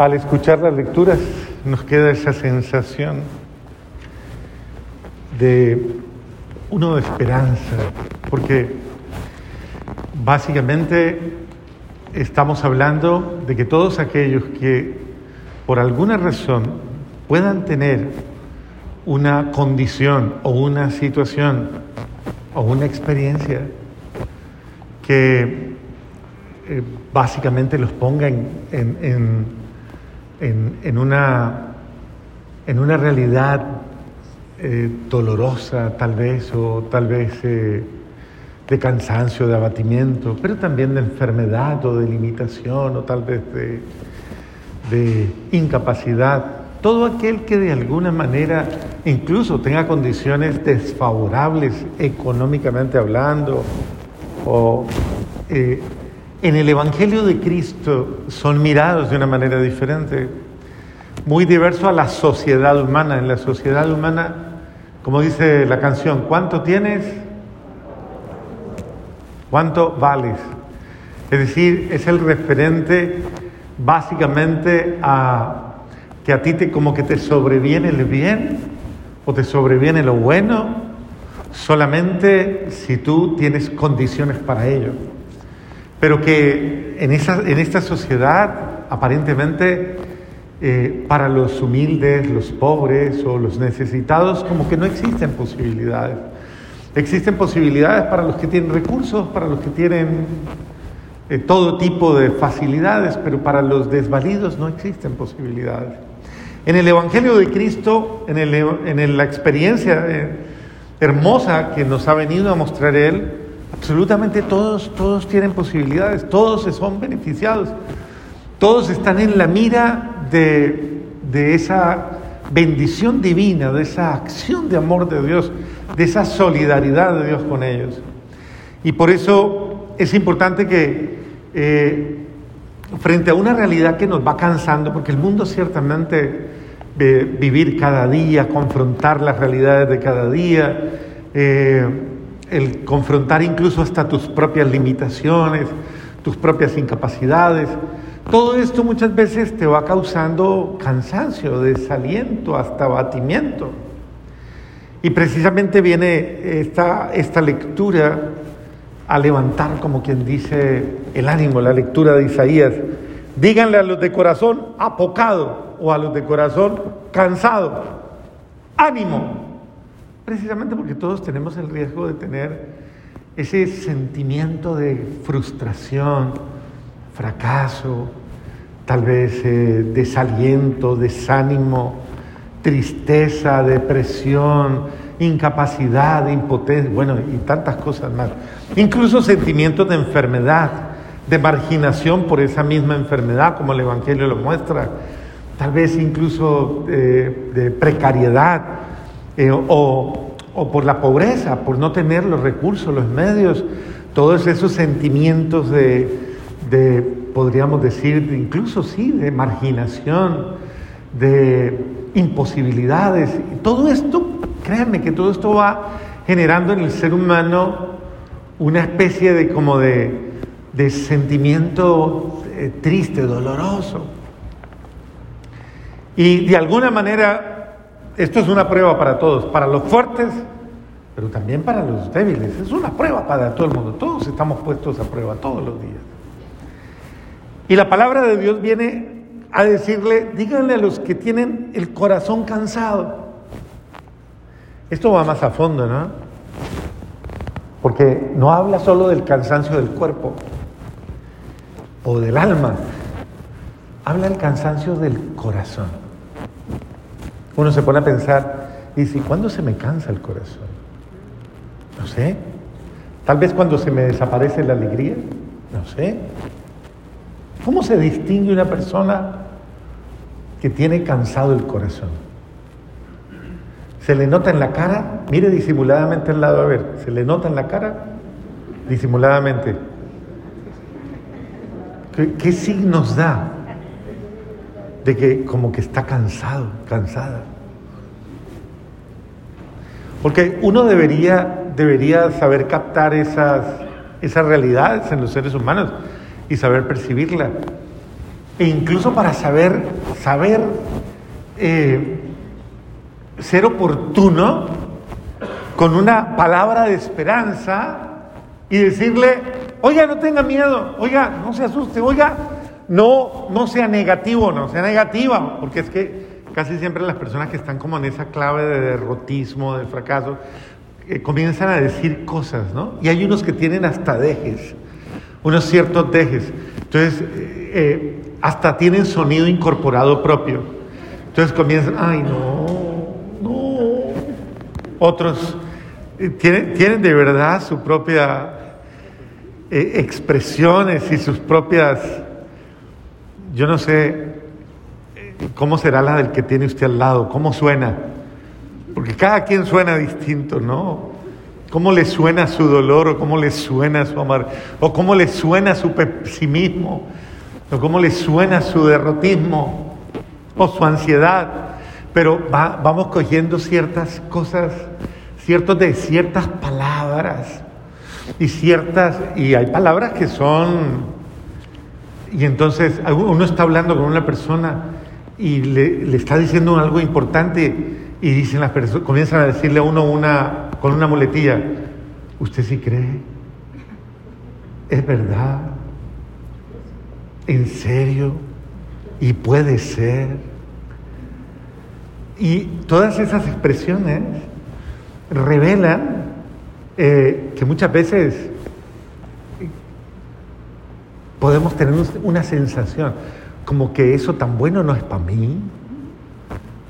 al escuchar las lecturas nos queda esa sensación de uno de esperanza, porque básicamente estamos hablando de que todos aquellos que por alguna razón puedan tener una condición o una situación o una experiencia que eh, básicamente los ponga en en, una, en una realidad eh, dolorosa tal vez o tal vez eh, de cansancio, de abatimiento, pero también de enfermedad o de limitación o tal vez de, de incapacidad. Todo aquel que de alguna manera incluso tenga condiciones desfavorables económicamente hablando o eh, en el Evangelio de Cristo son mirados de una manera diferente, muy diverso a la sociedad humana. En la sociedad humana, como dice la canción, ¿cuánto tienes? ¿Cuánto vales? Es decir, es el referente básicamente a que a ti te, como que te sobreviene el bien o te sobreviene lo bueno solamente si tú tienes condiciones para ello pero que en, esa, en esta sociedad aparentemente eh, para los humildes, los pobres o los necesitados como que no existen posibilidades. Existen posibilidades para los que tienen recursos, para los que tienen eh, todo tipo de facilidades, pero para los desvalidos no existen posibilidades. En el Evangelio de Cristo, en, el, en la experiencia eh, hermosa que nos ha venido a mostrar Él, Absolutamente todos, todos tienen posibilidades, todos son beneficiados, todos están en la mira de, de esa bendición divina, de esa acción de amor de Dios, de esa solidaridad de Dios con ellos. Y por eso es importante que eh, frente a una realidad que nos va cansando, porque el mundo ciertamente eh, vivir cada día, confrontar las realidades de cada día, eh, el confrontar incluso hasta tus propias limitaciones, tus propias incapacidades. Todo esto muchas veces te va causando cansancio, desaliento, hasta abatimiento. Y precisamente viene esta, esta lectura a levantar, como quien dice, el ánimo, la lectura de Isaías. Díganle a los de corazón apocado o a los de corazón cansado, ánimo, precisamente porque todos tenemos el riesgo de tener ese sentimiento de frustración, fracaso, tal vez eh, desaliento, desánimo, tristeza, depresión, incapacidad, impotencia, bueno, y tantas cosas más. Incluso sentimientos de enfermedad, de marginación por esa misma enfermedad, como el Evangelio lo muestra, tal vez incluso eh, de precariedad, eh, o, por la pobreza, por no tener los recursos, los medios, todos esos sentimientos de, de podríamos decir, incluso sí, de marginación, de imposibilidades. Todo esto, créanme que todo esto va generando en el ser humano una especie de como de, de sentimiento eh, triste, doloroso. Y de alguna manera esto es una prueba para todos, para los fuertes, pero también para los débiles. Es una prueba para todo el mundo. Todos estamos puestos a prueba todos los días. Y la palabra de Dios viene a decirle, díganle a los que tienen el corazón cansado. Esto va más a fondo, ¿no? Porque no habla solo del cansancio del cuerpo o del alma, habla del cansancio del corazón. Uno se pone a pensar, y dice, ¿cuándo se me cansa el corazón? No sé. Tal vez cuando se me desaparece la alegría. No sé. ¿Cómo se distingue una persona que tiene cansado el corazón? Se le nota en la cara, mire disimuladamente al lado, a ver, se le nota en la cara disimuladamente. ¿Qué, qué signos da? De que como que está cansado, cansada. Porque uno debería, debería saber captar esas, esas realidades en los seres humanos y saber percibirla. e incluso para saber, saber eh, ser oportuno con una palabra de esperanza y decirle, oiga, no tenga miedo, oiga, no se asuste, oiga, no, no sea negativo, no sea negativa, porque es que casi siempre las personas que están como en esa clave de derrotismo, de fracaso, eh, comienzan a decir cosas, ¿no? Y hay unos que tienen hasta dejes, unos ciertos dejes. Entonces, eh, eh, hasta tienen sonido incorporado propio. Entonces comienzan, ay, no, no. Otros tienen, tienen de verdad su propia expresiones y sus propias, yo no sé, ¿Cómo será la del que tiene usted al lado? ¿Cómo suena? Porque cada quien suena distinto, ¿no? ¿Cómo le suena su dolor o cómo le suena su amor? ¿O cómo le suena su pesimismo? ¿O cómo le suena su derrotismo? ¿O su ansiedad? Pero vamos cogiendo ciertas cosas, ciertos de ciertas palabras y ciertas, y hay palabras que son, y entonces uno está hablando con una persona y le, está diciendo algo importante y dicen las personas, comienzan a decirle a uno una, con una muletilla, ¿usted sí cree? ¿Es verdad? ¿En serio? ¿Y puede ser? Y todas esas expresiones revelan eh, que muchas veces podemos tener una sensación como que eso tan bueno no es para mí,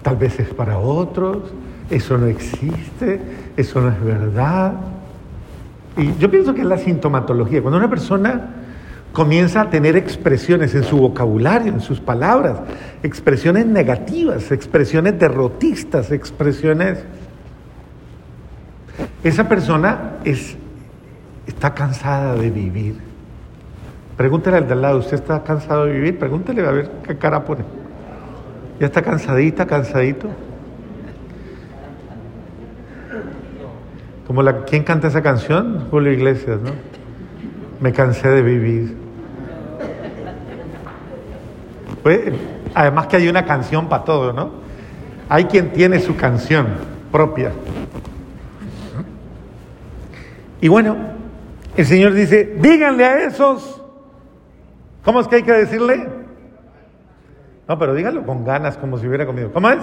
tal vez es para otros, eso no existe, eso no es verdad. Y yo pienso que es la sintomatología. Cuando una persona comienza a tener expresiones en su vocabulario, en sus palabras, expresiones negativas, expresiones derrotistas, expresiones... Esa persona es, está cansada de vivir. Pregúntele al de al lado, ¿usted está cansado de vivir? Pregúntele a ver qué cara pone. ¿Ya está cansadita, cansadito? Como la, ¿Quién canta esa canción? Julio Iglesias, ¿no? Me cansé de vivir. Pues, además que hay una canción para todo, ¿no? Hay quien tiene su canción propia. Y bueno, el Señor dice, díganle a esos ¿Cómo es que hay que decirle? No, pero dígalo con ganas, como si hubiera comido. ¿Cómo es?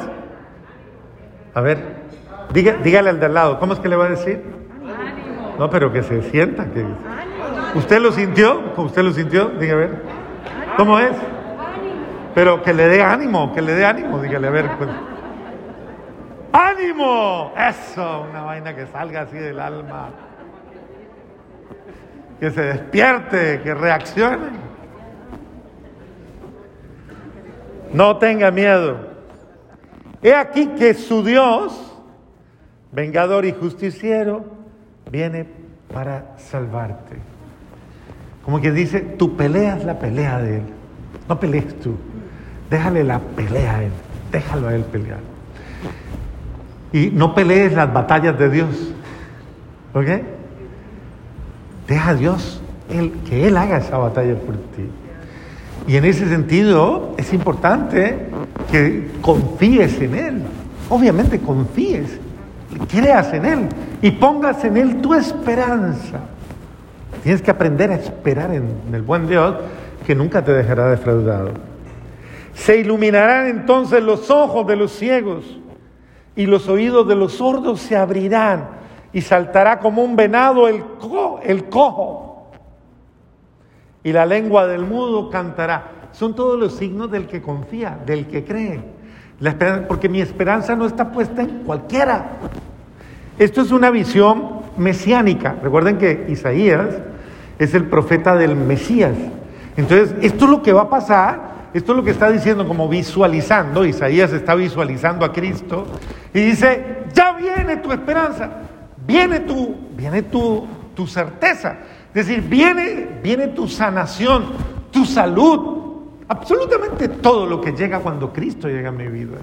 A ver, dígale al de al lado. ¿Cómo es que le va a decir? No, pero que se sienta. Que... ¿Usted lo sintió? ¿Usted lo sintió? Diga a ver. ¿Cómo es? Pero que le dé ánimo, que le dé ánimo. Dígale a ver. Pues. ¡Ánimo! Eso, una vaina que salga así del alma. Que se despierte, que reaccione. No tenga miedo. He aquí que su Dios, vengador y justiciero, viene para salvarte. Como que dice, tú peleas la pelea de Él. No pelees tú. Déjale la pelea a Él. Déjalo a Él pelear. Y no pelees las batallas de Dios. ¿Ok? Deja a Dios él, que Él haga esa batalla por ti. Y en ese sentido es importante que confíes en Él. Obviamente confíes, creas en Él y pongas en Él tu esperanza. Tienes que aprender a esperar en, el buen Dios que nunca te dejará defraudado. Se iluminarán entonces los ojos de los ciegos y los oídos de los sordos se abrirán y saltará como un venado el, el cojo y la lengua del mudo cantará. Son todos los signos del que confía, del que cree. La esperanza, porque mi esperanza no está puesta en cualquiera. Esto es una visión mesiánica. Recuerden que Isaías es el profeta del Mesías. Entonces, esto es lo que va a pasar, esto es lo que está diciendo como visualizando, Isaías está visualizando a Cristo y dice, ya viene tu esperanza, viene tu, viene tu, tu certeza. Es decir, viene, viene tu sanación, tu salud, absolutamente todo lo que llega cuando Cristo llega a mi vida.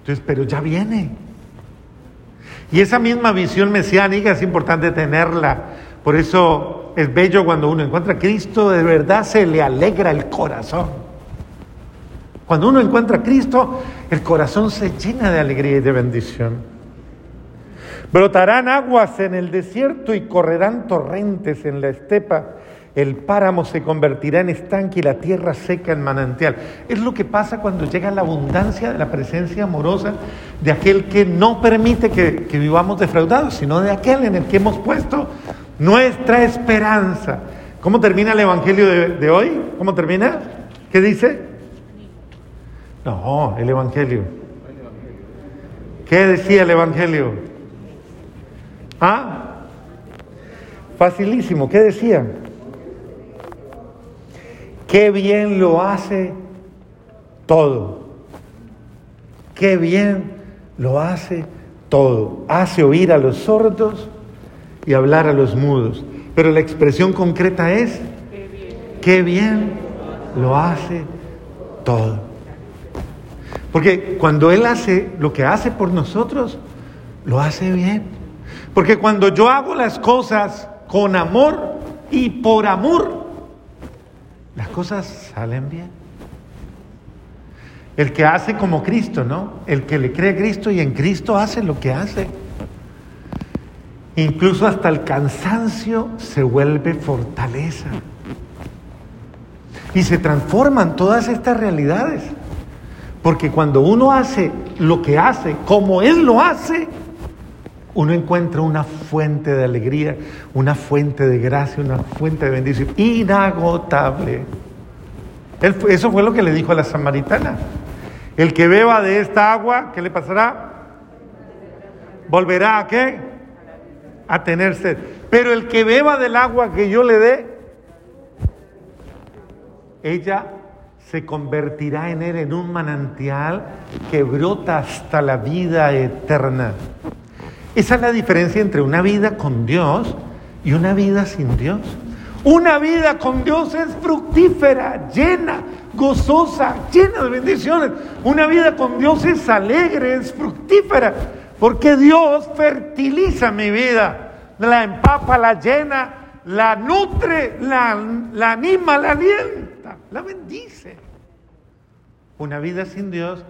Entonces, pero ya viene. Y esa misma visión mesiánica es importante tenerla. Por eso es bello cuando uno encuentra a Cristo, de verdad se le alegra el corazón. Cuando uno encuentra a Cristo, el corazón se llena de alegría y de bendición. Brotarán aguas en el desierto y correrán torrentes en la estepa. El páramo se convertirá en estanque y la tierra seca en manantial. Es lo que pasa cuando llega la abundancia de la presencia amorosa de aquel que no permite que, vivamos defraudados, sino de aquel en el que hemos puesto nuestra esperanza. ¿Cómo termina el Evangelio de, hoy? ¿Cómo termina? ¿Qué dice? No, el Evangelio. ¿Qué decía el Evangelio? ¿Ah? Facilísimo, ¿qué decía? Qué bien lo hace todo. Qué bien lo hace todo. Hace oír a los sordos y hablar a los mudos. Pero la expresión concreta es, qué bien lo hace todo. Porque cuando Él hace lo que hace por nosotros, lo hace bien. Porque cuando yo hago las cosas con amor y por amor, las cosas salen bien. El que hace como Cristo, ¿no? El que le cree a Cristo y en Cristo hace lo que hace. Incluso hasta el cansancio se vuelve fortaleza. Y se transforman todas estas realidades. Porque cuando uno hace lo que hace, como Él lo hace, uno encuentra una fuente de alegría, una fuente de gracia, una fuente de bendición inagotable. eso fue lo que le dijo a la samaritana. El que beba de esta agua, ¿qué le pasará? ¿Volverá a qué? a tener sed. Pero el que beba del agua que yo le dé, ella se convertirá en él en un manantial que brota hasta la vida eterna. Esa es la diferencia entre una vida con Dios y una vida sin Dios. Una vida con Dios es fructífera, llena, gozosa, llena de bendiciones. Una vida con Dios es alegre, es fructífera. Porque Dios fertiliza mi vida, la empapa, la llena, la nutre, la, anima, la alienta, la bendice. Una vida sin Dios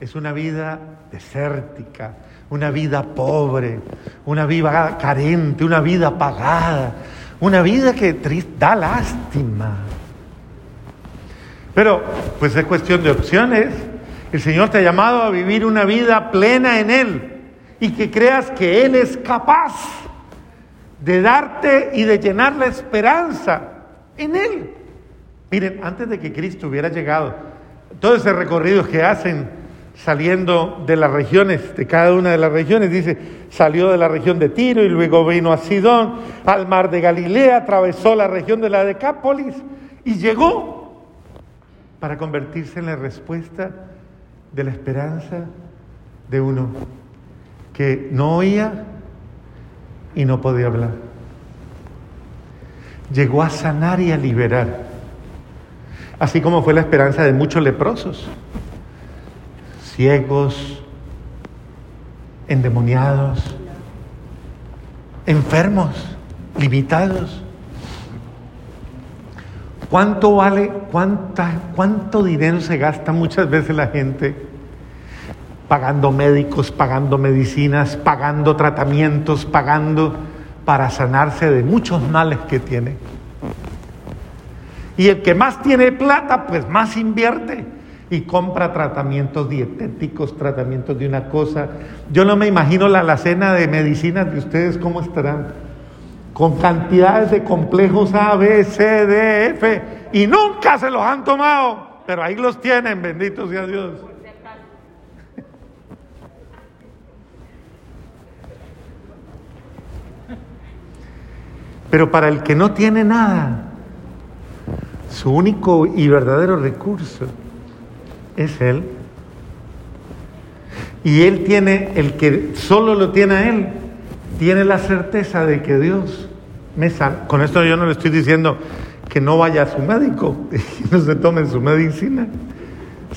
es una vida desértica, una vida pobre, una vida carente, una vida apagada, una vida que da lástima. Pero, pues es cuestión de opciones. El Señor te ha llamado a vivir una vida plena en Él y que creas que Él es capaz de darte y de llenar la esperanza en Él. Miren, antes de que Cristo hubiera llegado, todo ese recorrido que hacen saliendo de las regiones, de cada una de las regiones, dice, salió de la región de Tiro y luego vino a Sidón, al mar de Galilea, atravesó la región de la Decápolis y llegó para convertirse en la respuesta de la esperanza de uno que no oía y no podía hablar. Llegó a sanar y a liberar, así como fue la esperanza de muchos leprosos, ciegos, endemoniados, enfermos, limitados. ¿Cuánto vale, cuánta, cuánto dinero se gasta muchas veces la gente pagando médicos, pagando medicinas, pagando tratamientos, pagando para sanarse de muchos males que tiene. Y el que más tiene plata, pues más invierte y compra tratamientos dietéticos, tratamientos de una cosa. Yo no me imagino la alacena de medicinas de ustedes cómo estarán, con cantidades de complejos A, B, C, D, F, y nunca se los han tomado, pero ahí los tienen, benditos sea Dios. Pero para el que no tiene nada, su único y verdadero recurso es Él. Y Él tiene, el que solo lo tiene a Él, tiene la certeza de que Dios me sana. Con esto yo no le estoy diciendo que no vaya a su médico y no se tome su medicina,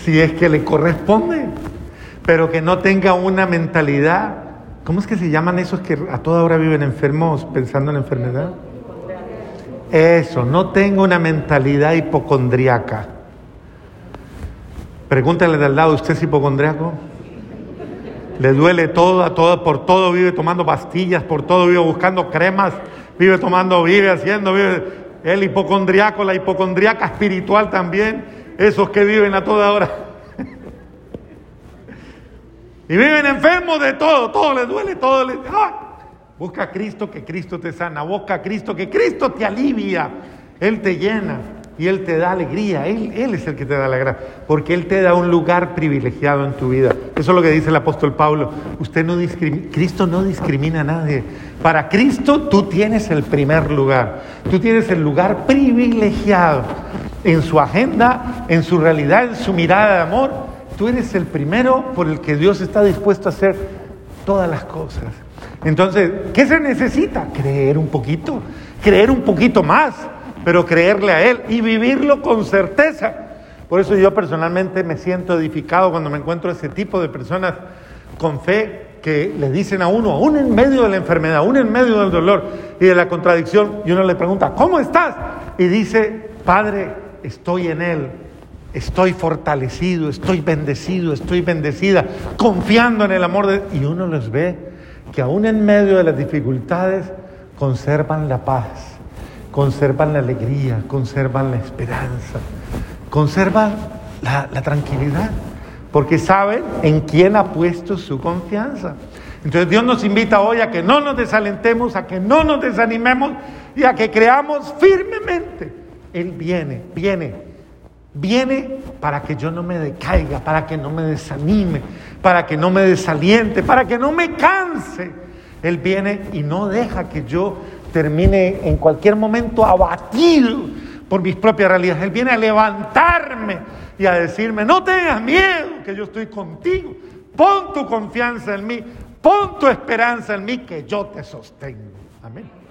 si es que le corresponde, pero que no tenga una mentalidad ¿Cómo es que se llaman esos que a toda hora viven enfermos pensando en enfermedad? Eso, no tengo una mentalidad hipocondriaca. Pregúntale de al lado, ¿usted es hipocondriaco? Le duele todo, todo, por todo vive tomando pastillas, por todo vive buscando cremas, vive tomando, vive haciendo, vive el hipocondriaco, la hipocondriaca espiritual también, esos que viven a toda hora. y viven enfermos de todo, todo les duele, todo les... ¡Ah! Busca a Cristo que Cristo te sana, busca a Cristo que Cristo te alivia, Él te llena y Él te da alegría, Él, es el que te da la gracia, porque Él te da un lugar privilegiado en tu vida. Eso es lo que dice el apóstol Pablo. Usted no Cristo no discrimina a nadie. Para Cristo tú tienes el primer lugar, tú tienes el lugar privilegiado en su agenda, en su realidad, en su mirada de amor. Tú eres el primero por el que Dios está dispuesto a hacer todas las cosas. Entonces, ¿qué se necesita? Creer un poquito, creer un poquito más pero creerle a Él y vivirlo con certeza. Por eso yo personalmente me siento edificado cuando me encuentro ese tipo de personas con fe que le dicen a uno, aún en medio de la enfermedad, aún en medio del dolor y de la contradicción, y uno le pregunta, ¿cómo estás? Y dice, Padre, estoy en Él, estoy fortalecido, estoy bendecido, estoy bendecida, confiando en el amor de... Y uno los ve que aún en medio de las dificultades conservan la paz conservan la alegría, conservan la esperanza, conservan la, tranquilidad, porque saben en quién ha puesto su confianza. Entonces Dios nos invita hoy a que no nos desalentemos, a que no nos desanimemos y a que creamos firmemente. Él viene, viene, viene para que yo no me decaiga, para que no me desanime, para que no me desaliente, para que no me canse. Él viene y no deja que yo termine en cualquier momento abatido por mis propias realidades. Él viene a levantarme y a decirme, no tengas miedo, que yo estoy contigo. Pon tu confianza en mí, pon tu esperanza en mí, que yo te sostengo. Amén.